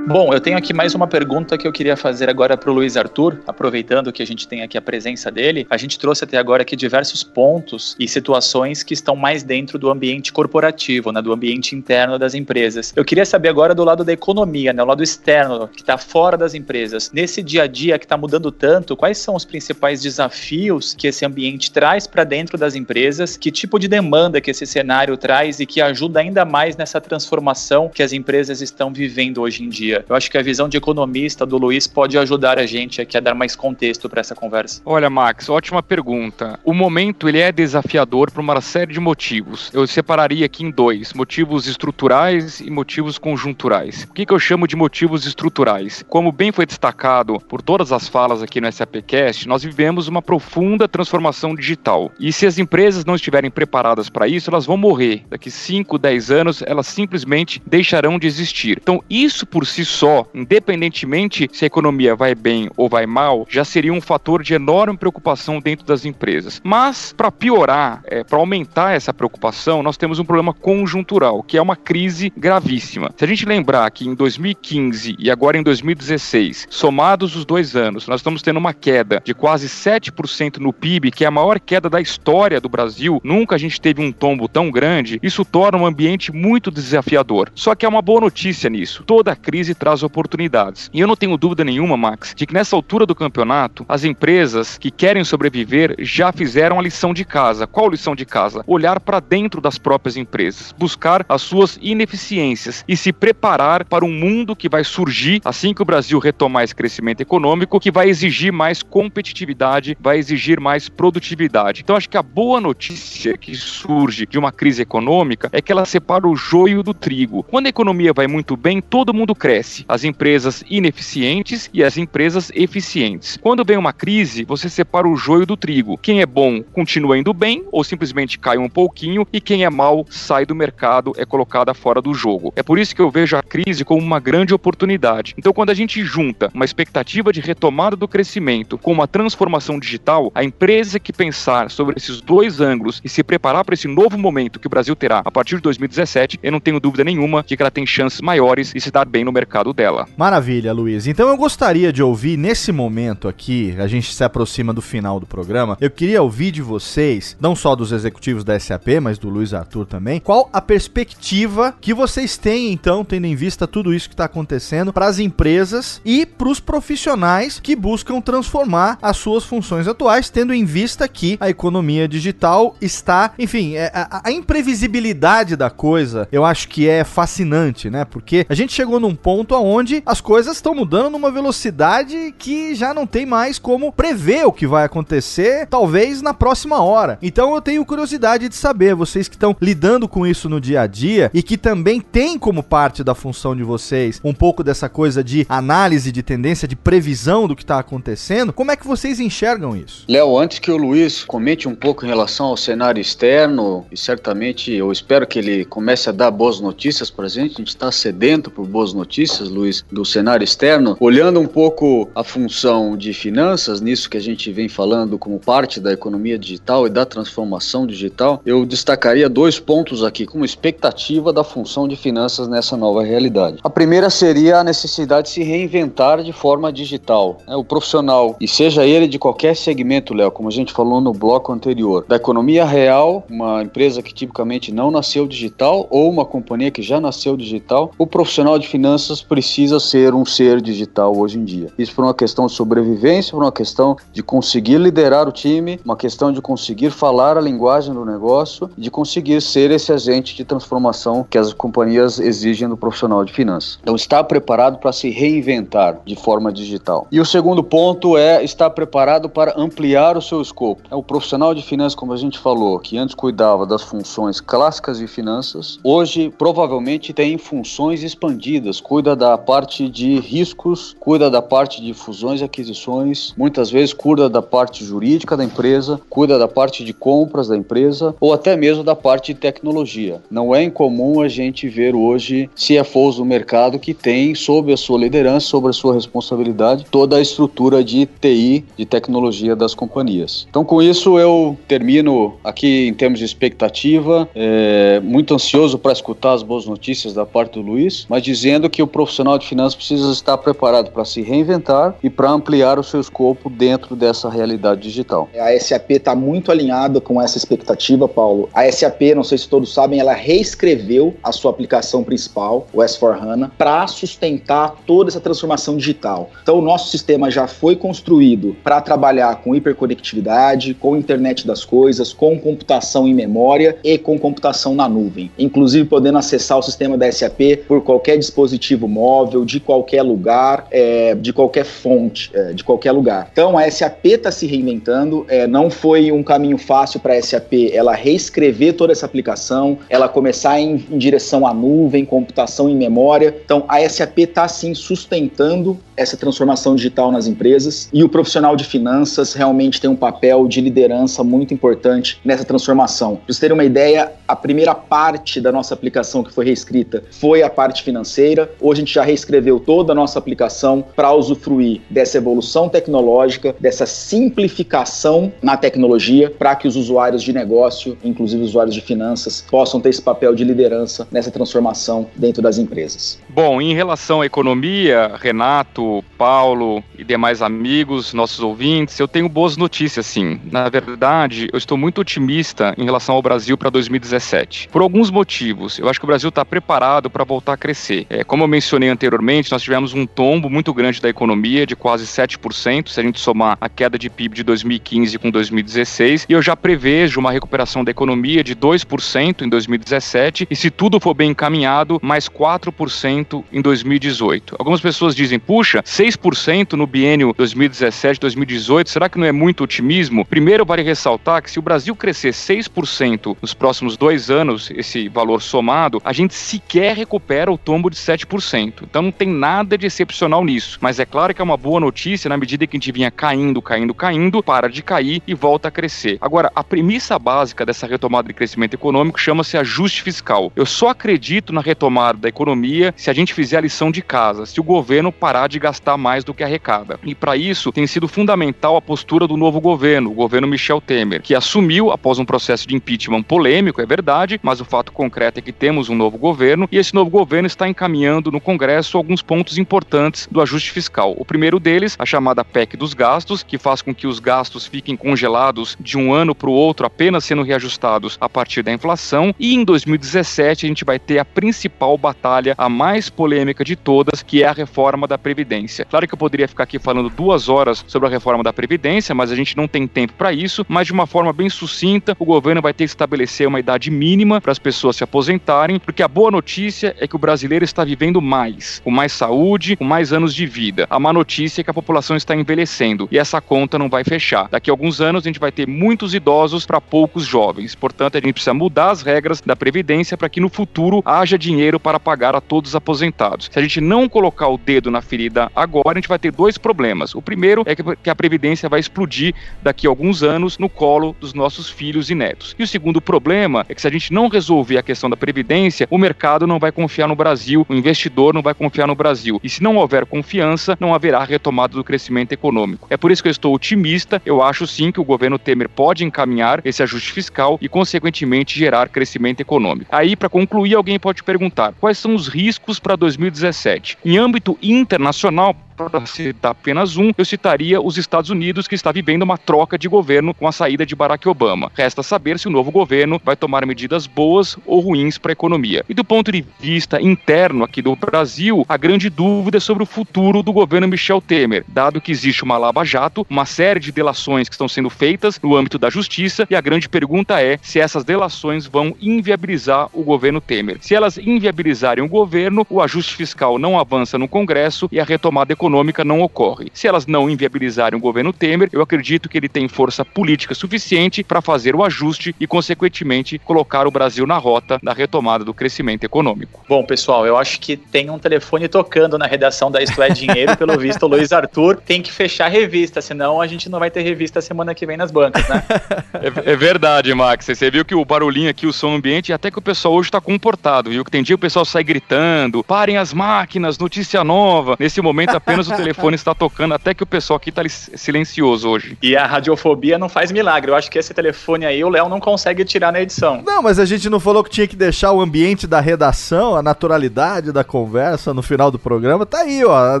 Bom, eu tenho aqui mais uma pergunta que eu queria fazer agora para o Luiz Arthur, aproveitando que a gente tem aqui a presença dele. A gente trouxe até agora aqui diversos pontos e situações que estão mais dentro do ambiente corporativo, né, do ambiente interno das empresas. Eu queria saber agora do lado da economia, né, o lado externo, que está fora das empresas. Nesse dia a dia que está mudando tanto, quais são os principais desafios que esse ambiente traz para dentro das empresas? Que tipo de demanda que esse cenário traz e que ajuda ainda mais nessa transformação que as empresas estão vivendo hoje em dia? Eu acho que a visão de economista do Luiz pode ajudar a gente aqui a dar mais contexto para essa conversa. Olha, Max, ótima pergunta. O momento ele é desafiador por uma série de motivos. Eu separaria aqui em dois: motivos estruturais e motivos conjunturais. O que, que eu chamo de motivos estruturais? Como bem foi destacado por todas as falas aqui no SAPcast, nós vivemos uma profunda transformação digital. E se as empresas não estiverem preparadas para isso, elas vão morrer. Daqui 5, 10 anos, elas simplesmente deixarão de existir. Então, isso por si si só, independentemente se a economia vai bem ou vai mal, já seria um fator de enorme preocupação dentro das empresas. Mas, para piorar, é, para aumentar essa preocupação, nós temos um problema conjuntural, que é uma crise gravíssima. Se a gente lembrar que em 2015 e agora em 2016, somados os dois anos, nós estamos tendo uma queda de quase 7% no PIB, que é a maior queda da história do Brasil. Nunca a gente teve um tombo tão grande. Isso torna um ambiente muito desafiador. Só que há uma boa notícia nisso. Toda crise traz oportunidades. E eu não tenho dúvida nenhuma, Max, de que nessa altura do campeonato, as empresas que querem sobreviver já fizeram a lição de casa. Qual lição de casa? Olhar para dentro das próprias empresas, buscar as suas ineficiências e se preparar para um mundo que vai surgir assim que o Brasil retomar esse crescimento econômico, que vai exigir mais competitividade, vai exigir mais produtividade. Então acho que a boa notícia que surge de uma crise econômica é que ela separa o joio do trigo. Quando a economia vai muito bem, todo mundo cresce. As empresas ineficientes e as empresas eficientes. Quando vem uma crise, você separa o joio do trigo. Quem é bom continua indo bem ou simplesmente cai um pouquinho e quem é mal sai do mercado, é colocada fora do jogo. É por isso que eu vejo a crise como uma grande oportunidade. Então quando a gente junta uma expectativa de retomada do crescimento com uma transformação digital, a empresa que pensar sobre esses dois ângulos e se preparar para esse novo momento que o Brasil terá a partir de 2017, eu não tenho dúvida nenhuma de que ela tem chances maiores de se dar bem no mercado dela. Maravilha, Luiz. Então eu gostaria de ouvir nesse momento aqui, a gente se aproxima do final do programa, eu queria ouvir de vocês, não só dos executivos da SAP, mas do Luiz Arthur também, qual a perspectiva que vocês têm então, tendo em vista tudo isso que está acontecendo para as empresas e para os profissionais que buscam transformar as suas funções atuais, tendo em vista que a economia digital está, enfim, é, a, a imprevisibilidade da coisa, eu acho que é fascinante, né? Porque a gente chegou num ponto onde as coisas estão mudando numa velocidade que já não tem mais como prever o que vai acontecer, talvez na próxima hora. Então eu tenho curiosidade de saber, vocês que estão lidando com isso no dia a dia e que também tem como parte da função de vocês um pouco dessa coisa de análise de tendência, de previsão do que está acontecendo, como é que vocês enxergam isso? Léo, antes que o Luiz comente um pouco em relação ao cenário externo, e certamente eu espero que ele comece a dar boas notícias para a gente, a gente está sedento por boas notícias, Luiz, do cenário externo, olhando um pouco a função de finanças, nisso que a gente vem falando como parte da economia digital e da transformação digital, eu destacaria dois pontos aqui como expectativa da função de finanças nessa nova realidade. A primeira seria a necessidade de se reinventar de forma digital. Né? O profissional, e seja ele de qualquer segmento, Léo, como a gente falou no bloco anterior, da economia real, uma empresa que tipicamente não nasceu digital ou uma companhia que já nasceu digital, o profissional de finanças precisa ser um ser digital hoje em dia. Isso por uma questão de sobrevivência, por uma questão de conseguir liderar o time, uma questão de conseguir falar a linguagem do negócio, de conseguir ser esse agente de transformação que as companhias exigem do profissional de finanças. Então, estar preparado para se reinventar de forma digital. E o segundo ponto é estar preparado para ampliar o seu escopo. É o profissional de finanças, como a gente falou, que antes cuidava das funções clássicas de finanças, hoje provavelmente tem funções expandidas, cuida da parte de riscos, cuida da parte de fusões e aquisições, muitas vezes cuida da parte jurídica da empresa, cuida da parte de compras da empresa ou até mesmo da parte de tecnologia. Não é incomum a gente ver hoje CFOs do mercado que tem sob a sua liderança, sob a sua responsabilidade, toda a estrutura de TI, de tecnologia das companhias. Então, com isso, eu termino aqui em termos de expectativa, é, muito ansioso para escutar as boas notícias da parte do Luiz, mas dizendo que o profissional de finanças precisa estar preparado para se reinventar e para ampliar o seu escopo dentro dessa realidade digital. A SAP está muito alinhada com essa expectativa, Paulo. A SAP, não sei se todos sabem, ela reescreveu a sua aplicação principal, o S4HANA, para sustentar toda essa transformação digital. Então, o nosso sistema já foi construído para trabalhar com hiperconectividade, com internet das coisas, com computação em memória e com computação na nuvem. Inclusive, podendo acessar o sistema da SAP por qualquer dispositivo móvel, de qualquer lugar, é, de qualquer fonte, é, de qualquer lugar. Então, a SAP está se reinventando. É, não foi um caminho fácil para a SAP ela reescrever toda essa aplicação, ela começar em, em direção à nuvem, computação em memória. Então, a SAP está sim sustentando essa transformação digital nas empresas e o profissional de finanças realmente tem um papel de liderança muito importante nessa transformação. Para vocês terem uma ideia, a primeira parte da nossa aplicação que foi reescrita foi a parte financeira. Hoje a gente já reescreveu toda a nossa aplicação para usufruir dessa evolução tecnológica, dessa simplificação na tecnologia, para que os usuários de negócio, inclusive os usuários de finanças, possam ter esse papel de liderança nessa transformação dentro das empresas. Bom, em relação à economia, Renato, Paulo e demais amigos, nossos ouvintes, eu tenho boas notícias, sim. Na verdade, eu estou muito otimista em relação ao Brasil para 2017. Por alguns motivos. Eu acho que o Brasil está preparado para voltar a crescer. É, como eu mencionei anteriormente, nós tivemos um tombo muito grande da economia, de quase 7%, se a gente somar a queda de PIB de 2015 com 2016, e eu já prevejo uma recuperação da economia de 2% em 2017, e se tudo for bem encaminhado, mais 4% em 2018. Algumas pessoas dizem, puxa, 6% no biênio 2017-2018, será que não é muito otimismo? Primeiro, vale ressaltar que se o Brasil crescer 6% nos próximos dois anos, esse valor somado, a gente sequer recupera o tombo de 7%. Então não tem nada de excepcional nisso. Mas é claro que é uma boa notícia na medida que a gente vinha caindo, caindo, caindo, para de cair e volta a crescer. Agora, a premissa básica dessa retomada de crescimento econômico chama-se ajuste fiscal. Eu só acredito na retomada da economia se a gente fizer a lição de casa, se o governo parar de gastar mais do que arrecada. E para isso tem sido fundamental a postura do novo governo, o governo Michel Temer, que assumiu após um processo de impeachment polêmico, é verdade, mas o fato concreto é que temos um novo governo e esse novo governo está encaminhando no Congresso alguns pontos importantes do ajuste fiscal. O primeiro deles, a chamada PEC dos gastos, que faz com que os gastos fiquem congelados de um ano para o outro, apenas sendo reajustados a partir da inflação. E em 2017 a gente vai ter a principal batalha, a mais polêmica de todas, que é a reforma da Previdência. Claro que eu poderia ficar aqui falando duas horas sobre a reforma da Previdência, mas a gente não tem tempo para isso. Mas de uma forma bem sucinta, o governo vai ter que estabelecer uma idade mínima para as pessoas se aposentarem, porque a boa notícia é que o brasileiro está vivendo mais, com mais saúde, com mais anos de vida. A má notícia é que a população está envelhecendo e essa conta não vai fechar. Daqui a alguns anos a gente vai ter muitos idosos para poucos jovens. Portanto, a gente precisa mudar as regras da previdência para que no futuro haja dinheiro para pagar a todos os aposentados. Se a gente não colocar o dedo na ferida agora, a gente vai ter dois problemas. O primeiro é que a previdência vai explodir daqui a alguns anos no colo dos nossos filhos e netos. E o segundo problema é que se a gente não resolver a questão da previdência, o mercado não vai confiar no Brasil, o investidor não vai confiar no Brasil. E se não houver confiança, não haverá retomada do crescimento econômico. É por isso que eu estou otimista. Eu acho sim que o governo Temer pode encaminhar esse ajuste fiscal e, consequentemente, gerar crescimento econômico. Aí, para concluir, alguém pode perguntar: quais são os riscos para 2017? Em âmbito internacional, para citar apenas um, eu citaria os Estados Unidos, que está vivendo uma troca de governo com a saída de Barack Obama. Resta saber se o novo governo vai tomar medidas boas ou ruins para a economia. E do ponto de vista interno aqui do Brasil, a grande dúvida é sobre o futuro do governo Michel Temer, dado que existe uma lava-jato, uma série de delações que estão sendo feitas no âmbito da justiça, e a grande pergunta é se essas delações vão inviabilizar o governo Temer. Se elas inviabilizarem o governo, o ajuste fiscal não avança no Congresso e a retomada econômica não ocorre. Se elas não inviabilizarem o governo Temer, eu acredito que ele tem força política suficiente para fazer o ajuste e, consequentemente, colocar o Brasil na rota da retomada do crescimento econômico. Bom, pessoal, eu acho que tem um telefone tocando na redação da Isto é Dinheiro, pelo visto, o Luiz Arthur tem que fechar a revista, senão a gente não vai ter revista semana que vem nas bancas, né? é, é, verdade, Max. Você viu que o barulhinho aqui, o som ambiente, até que o pessoal hoje está comportado, viu? Que tem dia o pessoal sai gritando, parem as máquinas, notícia nova. Nesse momento, apenas o telefone está tocando, até que o pessoal aqui está silencioso hoje. E a radiofobia não faz milagre. Eu acho que esse telefone aí o Léo não consegue tirar na edição. Não, mas a gente não falou que tinha que deixar o ambiente da redação, a naturalidade da conversa no final do programa. Tá aí, ó.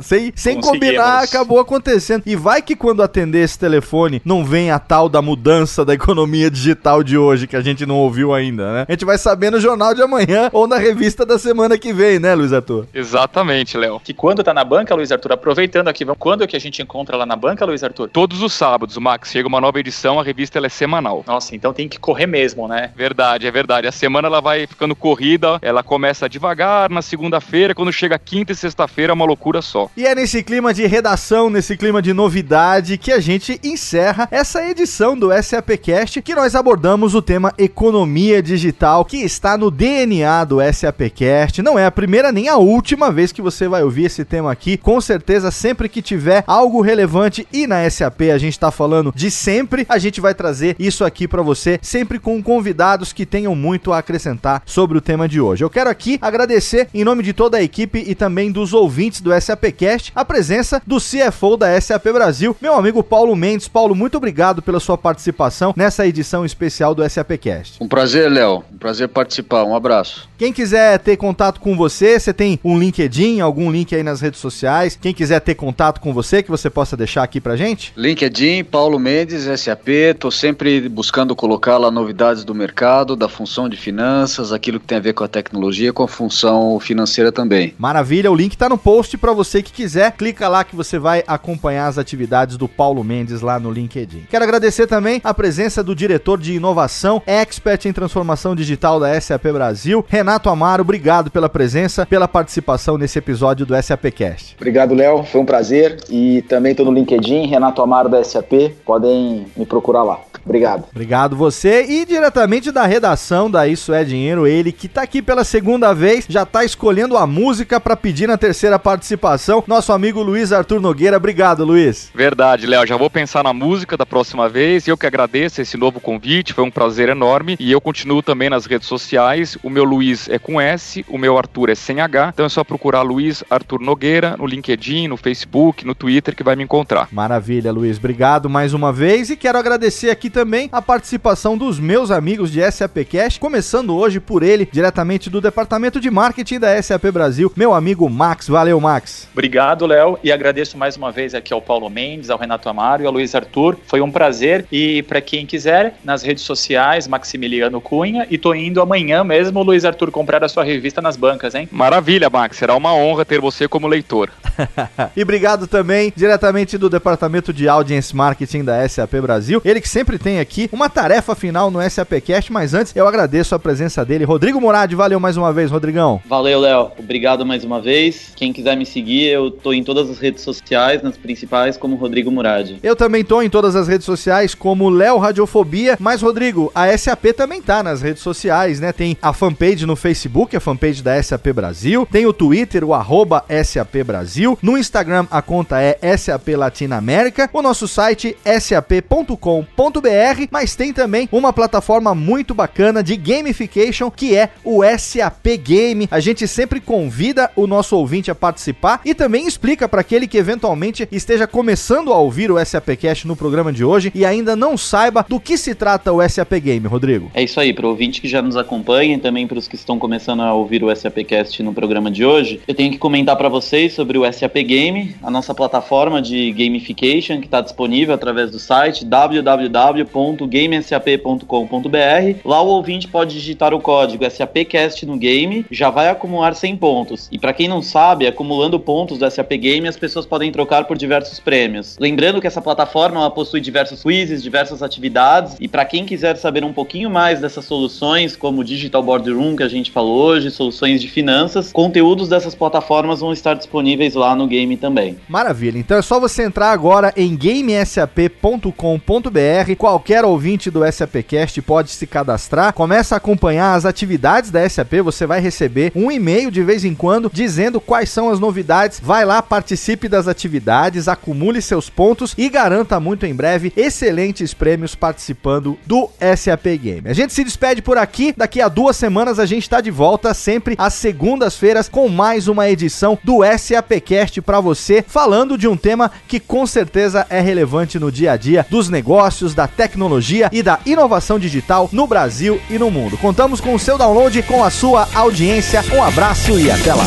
Sem, sem combinar, acabou acontecendo. E vai que quando atender esse telefone não vem a tal da mudança da economia digital de hoje, que a gente não ouviu ainda, né? A gente vai saber no jornal de amanhã ou na revista da semana que vem, né, Luiz Arthur? Exatamente, Léo. Que quando tá na banca, Luiz Arthur, aproveitando aqui, quando é que a gente encontra lá na banca, Luiz Arthur? Todos os sábados, Max. Chega uma nova edição, a revista ela é semanal. Nossa, então tem que correr mesmo, né? Verdade, é verdade. A semana ela vai ficando corrida, ela começa devagar na segunda-feira, quando chega quinta e sexta-feira é uma loucura só. E é nesse clima de redação, nesse clima de novidade, que a gente encerra essa edição do SAPcast, que nós abordamos o tema economia digital, que está no DNA do SAPcast. Não é a primeira nem a última vez que você vai ouvir esse tema aqui, com certeza certeza, sempre que tiver algo relevante e na SAP a gente tá falando de sempre, a gente vai trazer isso aqui para você, sempre com convidados que tenham muito a acrescentar sobre o tema de hoje. Eu quero aqui agradecer, em nome de toda a equipe e também dos ouvintes do SAPcast, a presença do CFO da SAP Brasil, meu amigo Paulo Mendes. Paulo, muito obrigado pela sua participação nessa edição especial do SAPcast. Um prazer, Léo. Um prazer participar. Um abraço. Quem quiser ter contato com você, você tem um LinkedIn, algum link aí nas redes sociais. Quem quiser ter contato com você, que você possa deixar aqui pra gente? LinkedIn, Paulo Mendes, SAP. Tô sempre buscando colocar lá novidades do mercado, da função de finanças, aquilo que tem a ver com a tecnologia, com a função financeira também. Maravilha, o link tá no post para você que quiser. Clica lá que você vai acompanhar as atividades do Paulo Mendes lá no LinkedIn. Quero agradecer também a presença do diretor de inovação, expert em transformação digital da SAP Brasil, Renato Renato Amaro, obrigado pela presença, pela participação nesse episódio do SAPcast. Obrigado, Léo. Foi um prazer. E também estou no LinkedIn, Renato Amaro da SAP. Podem me procurar lá. Obrigado. Obrigado você e diretamente da redação da Isso é Dinheiro, ele que tá aqui pela segunda vez, já tá escolhendo a música para pedir na terceira participação, nosso amigo Luiz Arthur Nogueira. Obrigado, Luiz. Verdade, Léo, já vou pensar na música da próxima vez. Eu que agradeço esse novo convite, foi um prazer enorme e eu continuo também nas redes sociais. O meu Luiz é com S, o meu Arthur é sem H, então é só procurar Luiz Arthur Nogueira no LinkedIn, no Facebook, no Twitter que vai me encontrar. Maravilha, Luiz. Obrigado mais uma vez e quero agradecer aqui também a participação dos meus amigos de SAP Cash, começando hoje por ele, diretamente do departamento de marketing da SAP Brasil, meu amigo Max. Valeu, Max. Obrigado, Léo, e agradeço mais uma vez aqui ao Paulo Mendes, ao Renato Amaro e ao Luiz Arthur. Foi um prazer e para quem quiser, nas redes sociais, Maximiliano Cunha, e tô indo amanhã mesmo, Luiz Arthur, comprar a sua revista nas bancas, hein? Maravilha, Max. Será uma honra ter você como leitor. e obrigado também, diretamente do departamento de Audience Marketing da SAP Brasil, ele que sempre tem aqui uma tarefa final no SAPcast, mas antes eu agradeço a presença dele. Rodrigo Murad, valeu mais uma vez, Rodrigão. Valeu, Léo. Obrigado mais uma vez. Quem quiser me seguir, eu tô em todas as redes sociais, nas principais, como Rodrigo Murad. Eu também tô em todas as redes sociais, como Léo Radiofobia. Mas, Rodrigo, a SAP também tá nas redes sociais, né? Tem a fanpage no Facebook, a fanpage da SAP Brasil. Tem o Twitter, o arroba SAP Brasil. No Instagram, a conta é SAP Latinoamérica. O nosso site, sap.com.br mas tem também uma plataforma muito bacana de gamification que é o SAP Game. A gente sempre convida o nosso ouvinte a participar e também explica para aquele que eventualmente esteja começando a ouvir o SAP Cast no programa de hoje e ainda não saiba do que se trata o SAP Game, Rodrigo. É isso aí, para o ouvinte que já nos acompanha e também para os que estão começando a ouvir o SAP Cast no programa de hoje, eu tenho que comentar para vocês sobre o SAP Game, a nossa plataforma de gamification que está disponível através do site www gamesap.com.br. Lá o ouvinte pode digitar o código SAPcast no game, já vai acumular 100 pontos. E para quem não sabe, acumulando pontos do SAP Game, as pessoas podem trocar por diversos prêmios. Lembrando que essa plataforma possui diversos quizzes, diversas atividades, e para quem quiser saber um pouquinho mais dessas soluções, como Digital Boardroom que a gente falou hoje, soluções de finanças, conteúdos dessas plataformas vão estar disponíveis lá no game também. Maravilha. Então é só você entrar agora em gamesap.com.br, qualquer ouvinte do SAPcast pode se cadastrar, começa a acompanhar as atividades da SAP, você vai receber um e-mail de vez em quando dizendo quais são as novidades. Vai lá, participe das atividades, acumule seus pontos e garanta muito em breve excelentes prêmios participando do SAP Game. A gente se despede por aqui, daqui a duas semanas a gente está de volta, sempre às segundas-feiras, com mais uma edição do SAPcast para você, falando de um tema que com certeza é relevante no dia a dia dos negócios, da tecnologia e da inovação digital no Brasil e no mundo. Contamos com o seu download, com a sua audiência. Um abraço e até lá.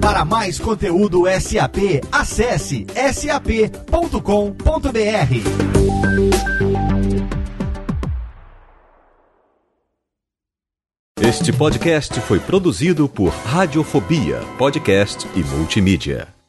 Para mais conteúdo SAP, acesse sap.com.br. Este podcast foi produzido por Radiofobia, podcast e multimídia.